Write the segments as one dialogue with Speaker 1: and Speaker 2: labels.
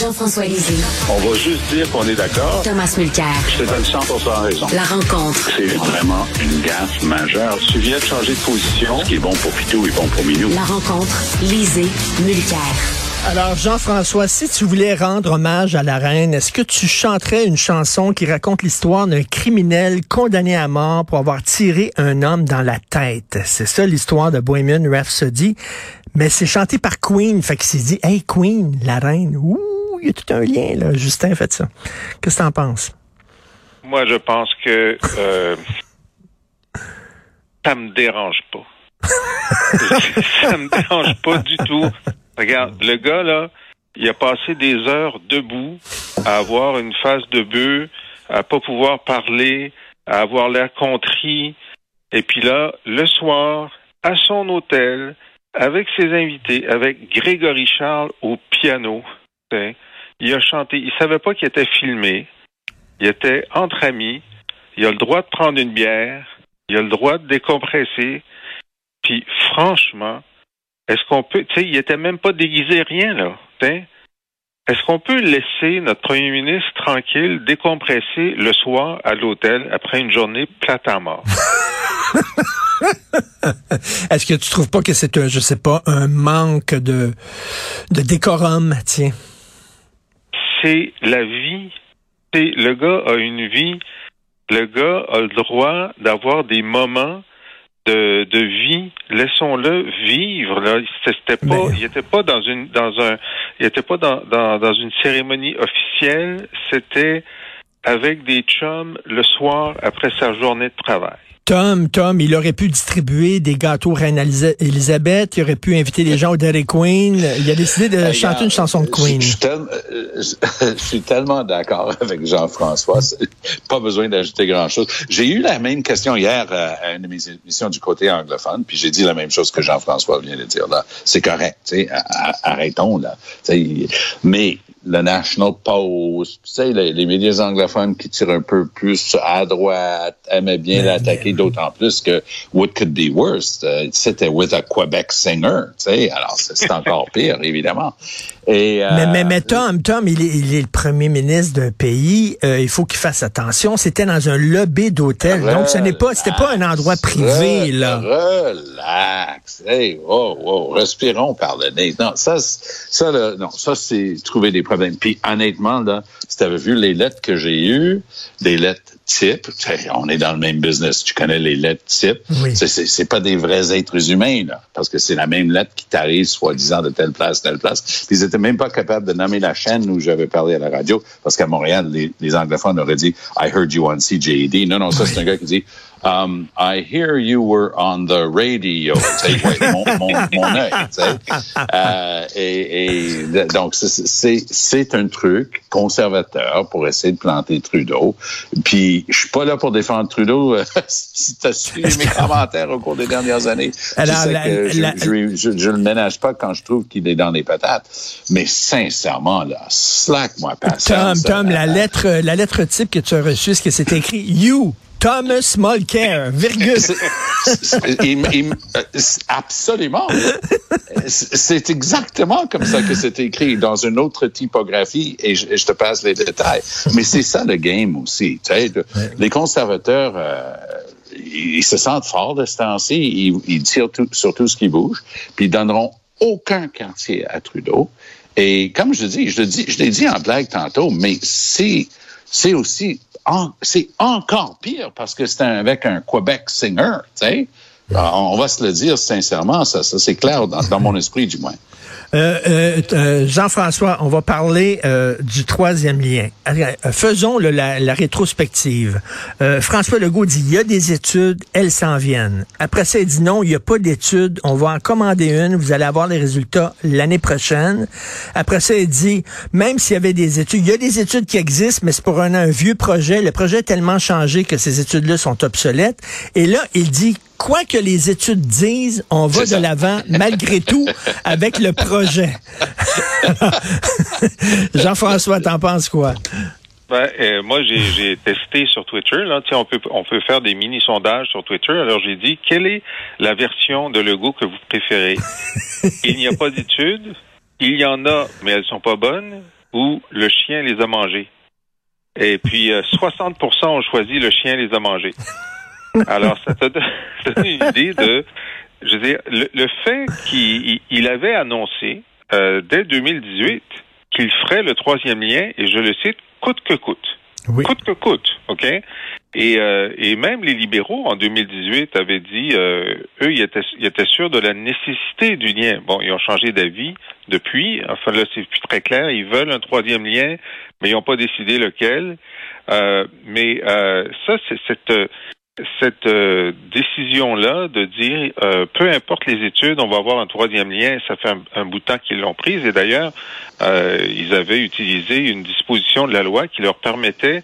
Speaker 1: Jean-François Lisée.
Speaker 2: On va juste dire qu'on est d'accord.
Speaker 1: Thomas Mulcair.
Speaker 2: Je te donne 100 raison.
Speaker 1: La rencontre.
Speaker 2: C'est vraiment une gaffe majeure. Tu viens de changer de position. Ce qui est bon pour Pitou est bon pour Minou.
Speaker 1: La rencontre. Lisée. Mulcair.
Speaker 3: Alors, Jean-François, si tu voulais rendre hommage à la reine, est-ce que tu chanterais une chanson qui raconte l'histoire d'un criminel condamné à mort pour avoir tiré un homme dans la tête? C'est ça l'histoire de Bohemian Rhapsody. Mais c'est chanté par Queen, fait qu'il s'est dit, hey Queen, la reine, ouh, il y a tout un lien, là. Justin fait ça. Qu'est-ce que t'en penses?
Speaker 4: Moi, je pense que euh, ça me dérange pas. ça me dérange pas du tout. Regarde, le gars, là, il a passé des heures debout à avoir une face de bœuf, à pas pouvoir parler, à avoir l'air contrit. Et puis là, le soir, à son hôtel, avec ses invités, avec Grégory Charles au piano, il a chanté. Il savait pas qu'il était filmé. Il était entre amis. Il a le droit de prendre une bière. Il a le droit de décompresser. Puis franchement, est-ce qu'on peut, tu sais, il était même pas déguisé rien là. Est-ce qu'on peut laisser notre premier ministre tranquille décompresser le soir à l'hôtel après une journée plate à mort?
Speaker 3: Est-ce que tu trouves pas que c'est un, je sais pas, un manque de, de décorum, tiens?
Speaker 4: C'est la vie. le gars a une vie. Le gars a le droit d'avoir des moments de, de vie. Laissons-le vivre. Là, c'était pas, il était pas dans une, dans un, il était pas dans, dans, dans une cérémonie officielle. C'était avec des chums le soir après sa journée de travail.
Speaker 3: Tom, Tom, il aurait pu distribuer des gâteaux Reine Elisabeth, il aurait pu inviter les gens au Dairy Queen. Il a décidé de chanter une chanson de Queen.
Speaker 5: Je, suis tellement d'accord avec Jean-François. Pas besoin d'ajouter grand-chose. J'ai eu la même question hier euh, à une de mes émissions du côté anglophone, puis j'ai dit la même chose que Jean-François vient de dire là. C'est correct, tu sais, arrêtons là. Mais le National Post, tu sais, les, médias anglophones qui tirent un peu plus à droite, aimaient bien l'attaquer, d'autant plus que What Could Be Worse, euh, c'était with a Quebec singer, tu sais, alors c'est encore pire, évidemment.
Speaker 3: Et, euh, mais, mais, Tom, Tom, il est, il est le premier ministre d'un pays, euh, il faut qu'il fasse attention. C'était dans un lobby d'hôtel, donc ce n'est pas, c'était pas un endroit privé, là.
Speaker 5: Relax, hey, oh, oh, respirons par le nez. Non, ça, ça, là, non, ça, c'est trouver des problèmes. Puis honnêtement, là, si tu avais vu les lettres que j'ai eues, des lettres type, on est dans le même business, tu connais les lettres type, oui. c'est pas des vrais êtres humains, là, parce que c'est la même lettre qui t'arrive soi-disant de telle place, telle place. Étaient même pas capables de nommer la chaîne où j'avais parlé à la radio, parce qu'à Montréal, les, les, anglophones auraient dit « I heard you on CJD ». Non, non, ça, c'est un gars qui dit Um, I hear you were on the radio. Euh, donc, c'est un truc conservateur pour essayer de planter Trudeau. Puis, je suis pas là pour défendre Trudeau. si tu as suivi mes commentaires au cours des dernières années, Alors, sais que je, je, je, le ménage pas quand je trouve qu'il est dans les patates. Mais sincèrement, là, slack-moi patience.
Speaker 3: Tom, Tom, la lettre, la lettre type que tu as reçue, ce que c'est écrit? You Thomas Mulcair, virgule.
Speaker 5: absolument. C'est exactement comme ça que c'est écrit dans une autre typographie et je, te passe les détails. Mais c'est ça le game aussi. Tu sais, Les conservateurs, euh, ils se sentent forts de ce temps-ci. Ils, ils tirent sur tout ce qui bouge, puis ils donneront aucun quartier à Trudeau. Et comme je dis, je dis, je l'ai dit en blague tantôt, mais c'est c'est aussi c'est encore pire parce que c'est avec un Quebec singer, tu sais. On va se le dire sincèrement, ça, ça c'est clair dans mon esprit du moins.
Speaker 3: Euh, euh, euh, Jean-François, on va parler du troisième lien. Faisons la, rétrospective. François Legault dit, il y a des études, elles s'en viennent. Après ça, il dit non, il n'y a pas d'études, on va en commander une, vous allez avoir les résultats l'année prochaine. Après ça, il dit, même s'il y avait des études, il y a des études qui existent, mais c'est pour un, un vieux projet. Le projet est tellement changé que ces études-là sont obsolètes. Et là, il dit, quoi que les études disent, on va de l'avant malgré tout avec le projet. Jean-François, t'en penses quoi?
Speaker 4: Ben, euh, moi, j'ai testé sur Twitter. Là, on peut on peut faire des mini sondages sur Twitter. Alors j'ai dit quelle est la version de Lego que vous préférez? Il n'y a pas d'études. Il y en a, mais elles sont pas bonnes. ou le chien les a mangés. Et puis, euh, 60% ont choisi le chien les a mangés. Alors, ça te donne une idée de, je veux dire, le, le fait qu'il il avait annoncé euh, dès 2018 qu'il ferait le troisième lien, et je le cite, coûte que coûte.
Speaker 3: Oui.
Speaker 4: Coûte que coûte, OK? Et, euh, et même les libéraux, en 2018, avaient dit, euh, eux, ils étaient, ils étaient sûrs de la nécessité du lien. Bon, ils ont changé d'avis depuis. Enfin, là, c'est plus très clair. Ils veulent un troisième lien, mais ils n'ont pas décidé lequel. Euh, mais euh, ça, c'est cette cette euh, décision-là de dire euh, peu importe les études, on va avoir un troisième lien, ça fait un, bout de temps qu'ils l'ont prise. Et d'ailleurs, euh, ils avaient utilisé une disposition de la loi qui leur permettait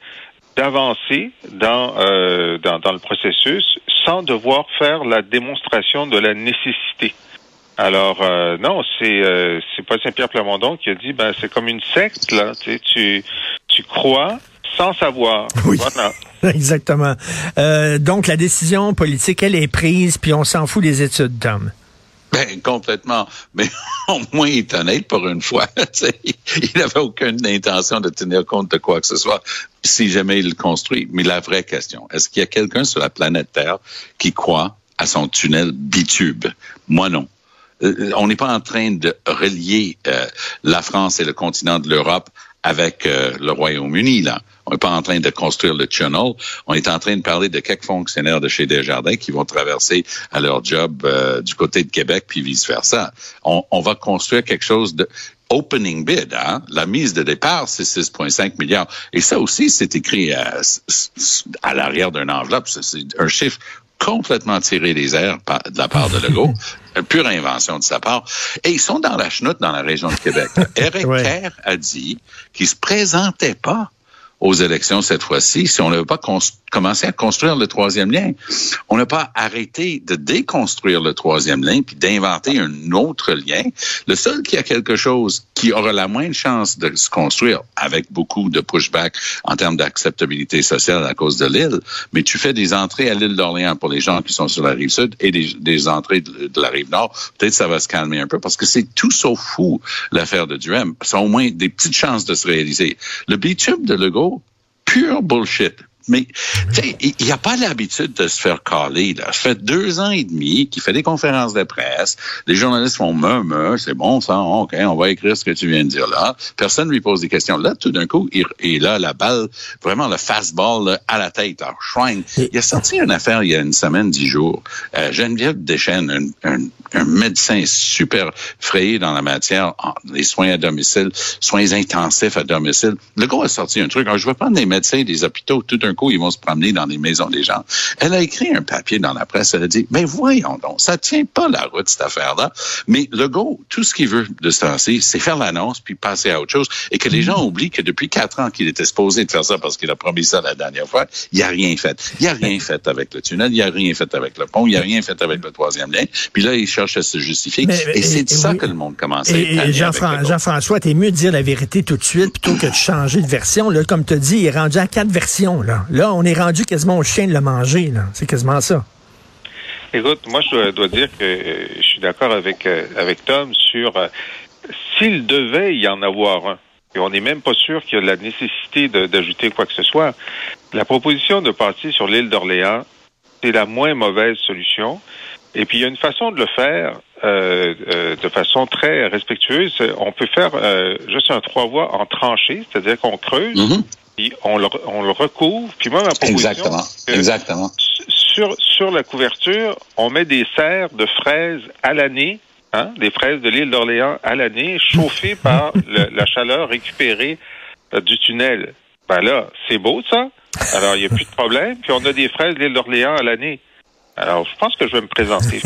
Speaker 4: d'avancer dans, euh, dans, dans le processus sans devoir faire la démonstration de la nécessité. Alors euh, non, c'est euh, c'est pas Saint-Pierre Plamondon qui a dit ben c'est comme une secte là, tu sais, tu tu crois sans savoir.
Speaker 3: Oui.
Speaker 4: Voilà.
Speaker 3: Exactement. Euh, donc, la décision politique, elle est prise, puis on s'en fout des études, Tom.
Speaker 5: Ben, complètement. Mais au moins, il est honnête pour une fois. Il n'avait aucune intention de tenir compte de quoi que ce soit si jamais il le construit. Mais la vraie question, est-ce qu'il y a quelqu'un sur la planète Terre qui croit à son tunnel bitube? Moi, non. Euh, on n'est pas en train de relier euh, la France et le continent de l'Europe avec euh, le Royaume-Uni, là. On n'est pas en train de construire le tunnel. On est en train de parler de quelques fonctionnaires de chez Desjardins qui vont traverser à leur job euh, du côté de Québec, puis vice-versa. On, on va construire quelque chose de opening bid. Hein? La mise de départ, c'est 6,5 milliards. Et ça aussi, c'est écrit à, à l'arrière d'une enveloppe. C'est un chiffre complètement tiré des airs de la part de Legault. Une pure invention de sa part. Et ils sont dans la chenoute dans la région de Québec. Eric
Speaker 3: Ouais.
Speaker 5: Kerr a dit qu'il se présentait pas aux élections cette fois-ci si on n'avait pas commencé à construire le troisième lien. On n'a pas arrêté de déconstruire le troisième lien puis d'inventer un autre lien. Le seul qui a quelque chose qui aura la moindre chance de se construire avec beaucoup de pushback en termes d'acceptabilité sociale à cause de l'île, mais tu fais des entrées à l'île d'Orléans pour les gens qui sont sur la rive sud et des, entrées de, de la rive nord, peut-être ça va se calmer un peu parce que c'est tout sauf fou l'affaire de Duhem. Ça a au moins des petites chances de se réaliser. Le bitume de Legault, pure bullshit. Mais il n'y a pas l'habitude de se faire caler. Là. Ça fait deux ans et demi qu'il fait des conférences de presse. Les journalistes font me, c'est bon ça, OK, on va écrire ce que tu viens de dire là. Personne lui pose des questions. Là, tout d'un coup, il, il a la balle, vraiment le fastball là, à la tête. Alors, Shrine, il a sorti une affaire il y a une semaine, dix jours. Euh, Geneviève Deschênes, un, un, un médecin super frayé dans la matière, les soins à domicile, soins intensifs à domicile. Le gars a sorti un truc. Alors, je vais prendre des médecins des hôpitaux, tout d'un ils vont se promener dans les maisons des gens. Elle a écrit un papier dans la presse, elle a dit, mais voyons donc, ça tient pas la route, cette affaire-là. Mais le gars, tout ce qu'il veut de ce temps-ci, c'est faire l'annonce puis passer à autre chose et que les gens oublient que depuis quatre ans qu'il était supposé de faire ça parce qu'il a promis ça la dernière fois, il a rien fait. Il a rien fait avec le tunnel, il a rien fait avec le pont, il a rien fait avec le troisième lien. Puis là, il cherche à se justifier.
Speaker 3: Mais-
Speaker 5: et c'est
Speaker 3: et-
Speaker 5: ça
Speaker 3: oui.
Speaker 5: que le monde commence à
Speaker 3: Et, et Jean-François, t'es mieux de dire la vérité tout de suite plutôt que de changer de version. Là, comme tu as dit, il est rendu à quatre versions. Là, là on est rendu quasiment au chien de le manger. là. C'est quasiment ça.
Speaker 4: Écoute, moi, je dois, dois dire que euh, je suis d'accord avec, euh, avec Tom sur euh, s'il devait y en avoir un, et on n'est même pas sûr qu'il y a la nécessité de- d'ajouter quoi que ce soit, la proposition de partir sur l'île d'Orléans, c'est la moins mauvaise solution. Et puis, il y a une façon de le faire euh, euh, de façon très respectueuse. On peut faire euh, juste un trois voies en tranchée, c'est-à-dire qu'on creuse,
Speaker 5: Mhm.
Speaker 4: Puis on le, on le recouvre. Puis moi, ma proposition...
Speaker 5: Exactement. Exactement.
Speaker 4: sur, sur la couverture, on met des serres de fraises à l'année, hein, des fraises de l'île d'Orléans à l'année, chauffées par le- la chaleur récupérée euh, du tunnel. Ben là, c'est beau ça. Alors, il n'y a plus de problème. Puis on a des fraises de l'île d'Orléans à l'année. Alors, je pense que je vais me présenter.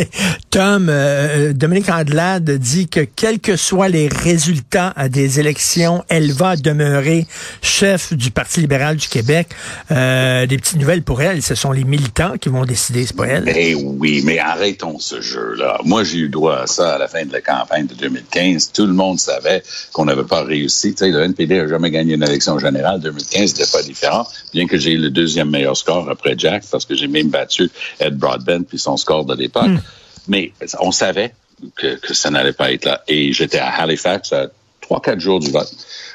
Speaker 3: Tom, euh, Dominique Andelade dit que quels que soient les résultats à des élections, elle va demeurer chef du Parti libéral du Québec. Euh, des petites nouvelles pour elle, ce sont les militants qui vont décider, c'est pas elle.
Speaker 5: Eh oui, mais arrêtons ce jeu-là. Moi, j'ai eu droit à ça à la fin de la campagne de 2015. Tout le monde savait qu'on n'avait pas réussi. Tu sais, le NPD n'a jamais gagné une élection générale. 2015, c'était pas différent. Bien que j'ai eu le deuxième meilleur score après Jack, parce que j'ai même battu Ed Broadbent puis son score de l'époque. Mais on savait que, que ça n'allait pas être là. Et j'étais à Halifax à trois, quatre jours du vote,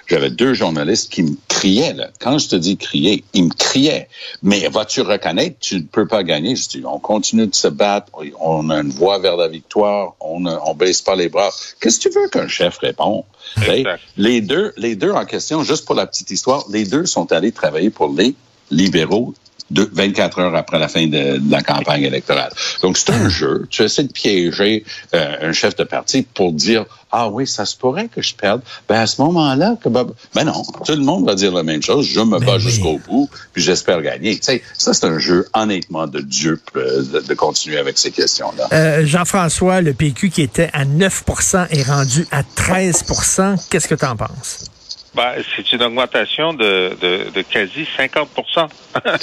Speaker 5: j'avais deux journalistes qui me criaient. Là. Quand je te dis crier, ils me criaient. Mais vas-tu reconnaître, tu ne peux pas gagner. Je dis, on continue de se battre, on a une voie vers la victoire, on ne on baisse pas les bras. Qu'est-ce que tu veux qu'un chef réponde? Les deux, les deux en question, juste pour la petite histoire, les deux sont allés travailler pour les libéraux de 24 heures après la fin de, la campagne électorale. Donc, c'est un jeu. Tu essaies de piéger euh, un chef de parti pour dire Ah oui, ça se pourrait que je perde. Ben, à ce moment-là, que ben non, tout le monde va dire la même chose. Je me ben bats jusqu'au bout, puis j'espère gagner. Tu sais, ça, c'est un jeu, honnêtement, de euh, de, continuer avec ces questions-là.
Speaker 3: Euh, Jean-François, le PQ qui était à 9% est rendu à 13% Qu'est-ce que tu en penses?
Speaker 4: Ben, c'est une augmentation de, de, de quasi 50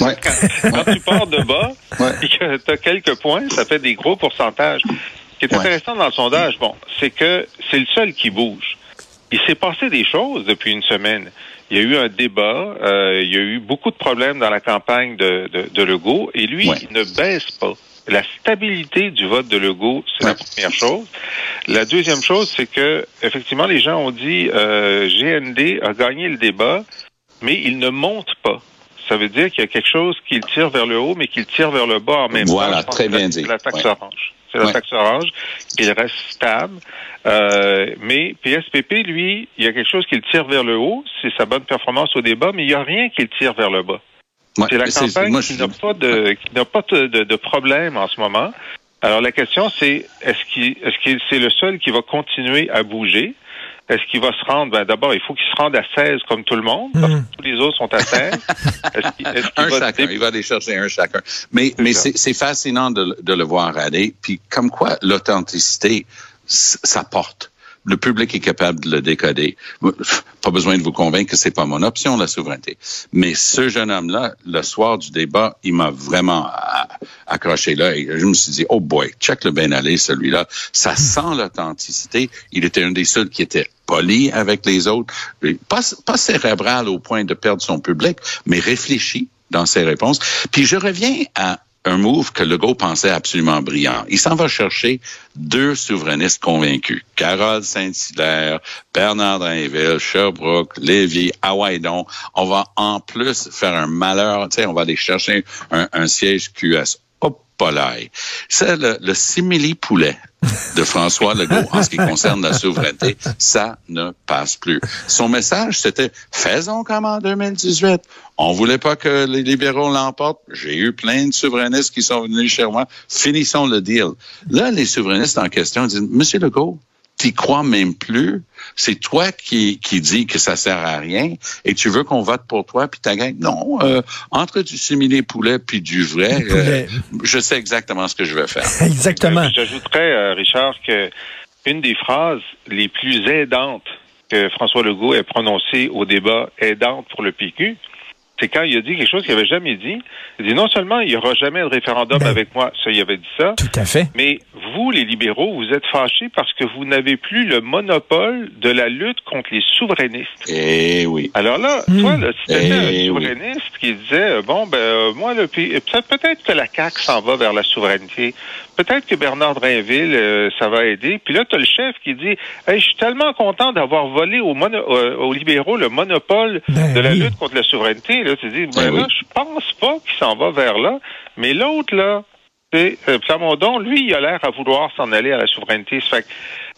Speaker 4: ouais. quand, tu pars de bas et que tu as quelques points, ça fait des gros pourcentages. Ce qui est intéressant dans le sondage, bon, c'est que c'est le seul qui bouge. Il s'est passé des choses depuis une semaine. Il y a eu un débat, euh, il y a eu beaucoup de problèmes dans la campagne de, de, de Legault, et lui, il ne baisse pas la stabilité du vote de Legault, c'est la première chose. La deuxième chose, c'est que effectivement, les gens ont dit euh, GND a gagné le débat, mais il ne monte pas. Ça veut dire qu'il y a quelque chose qu'il tire vers le haut, mais qu'il tire vers le bas en même
Speaker 5: temps. Voilà, très bien dit.
Speaker 4: La taxe orange. C'est la taxe orange. Il reste stable. Euh, mais PSPP, lui, il y a quelque chose qu'il tire vers le haut. C'est sa bonne performance au débat, mais il n'y a rien qu'il tire vers le bas c'est la campagne qui n'a pas de qui n'a pas de, de, problème en ce moment. Alors la question c'est est-ce qu'il est-ce qu'il c'est le seul qui va continuer à bouger? Est-ce qu'il va se rendre? Ben, d'abord, il faut qu'il se rende à 16 comme tout le monde, parce que hmm. tous les autres sont à 16.
Speaker 5: un chacun, il va aller chercher un chacun. Mais, mais c'est fascinant de, de, le voir aller. Puis comme quoi l'authenticité, ça porte le public est capable de le décoder. Pas besoin de vous convaincre que c'est pas mon option, la souveraineté. Mais ce jeune homme-là, le soir du débat, il m'a vraiment accroché là. Je me suis dit, oh boy, check le bien celui-là. Ça sent l'authenticité. Il était un des seuls qui était poli avec les autres. Pas, pas cérébral au point de perdre son public, mais réfléchi dans ses réponses. Puis je reviens à un move que Legault pensait absolument brillant. Il s'en va chercher deux souverainistes convaincus. Carole Saint-Hilaire, Bernard Drainville, Sherbrooke, Lévy, Hawaïdon. On va en plus faire un malheur, tu sais, on va aller chercher un, un siège QS. C'est le, le simili-poulet de François Legault en ce qui concerne la souveraineté. Ça ne passe plus. Son message, c'était faisons comme en 2018. On voulait pas que les libéraux l'emportent. J'ai eu plein de souverainistes qui sont venus chez moi. Finissons le deal. Là, les souverainistes en question disent, Monsieur Legault, t'y crois même plus. C'est toi qui, qui dis que ça sert à rien et tu veux qu'on vote pour toi puis ta gang. Non, euh, entre du similé poulet puis du vrai, euh, je sais exactement ce que je vais faire.
Speaker 3: exactement. Euh,
Speaker 4: j'ajouterais, Richard, que une des phrases les plus aidantes que François Legault ait prononcées au débat aidante pour le PQ, c'est quand il a dit quelque chose qu'il n'avait jamais dit. Il dit non seulement il n'y aura jamais de référendum ben, avec moi, ça il avait dit ça.
Speaker 3: Tout à fait.
Speaker 4: Mais vous, les libéraux, vous êtes fâchés parce que vous n'avez plus le monopole de la lutte contre les souverainistes.
Speaker 5: Eh oui.
Speaker 4: Alors là, hmm. toi, là, si tu un eh souverainiste qui disait bon ben euh, moi le peut-être que la CAQ s'en va vers la souveraineté. Peut-être que Bernard Drainville, euh, ça va aider. Puis là, tu as le chef qui dit hey, je suis tellement content d'avoir volé aux, euh, aux libéraux le monopole ben de la lutte contre la souveraineté là, tu dis, ben, ben je pense pas qu'il s'en va vers là. Mais l'autre, là, c'est euh, Plamondon, lui, il a l'air à vouloir s'en aller à la souveraineté. Fait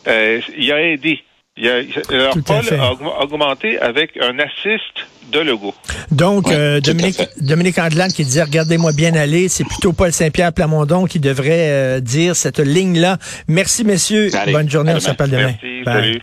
Speaker 4: euh, il a aidé. Il a, leur Paul a augmenté avec un assist de Legault.
Speaker 3: Donc, euh, Dominique, Dominique qui disait Regardez-moi bien aller, c'est plutôt Paul Saint-Pierre Plamondon qui devrait dire cette ligne-là. Merci, messieurs. Bonne journée, on s'appelle demain.
Speaker 4: Merci, salut.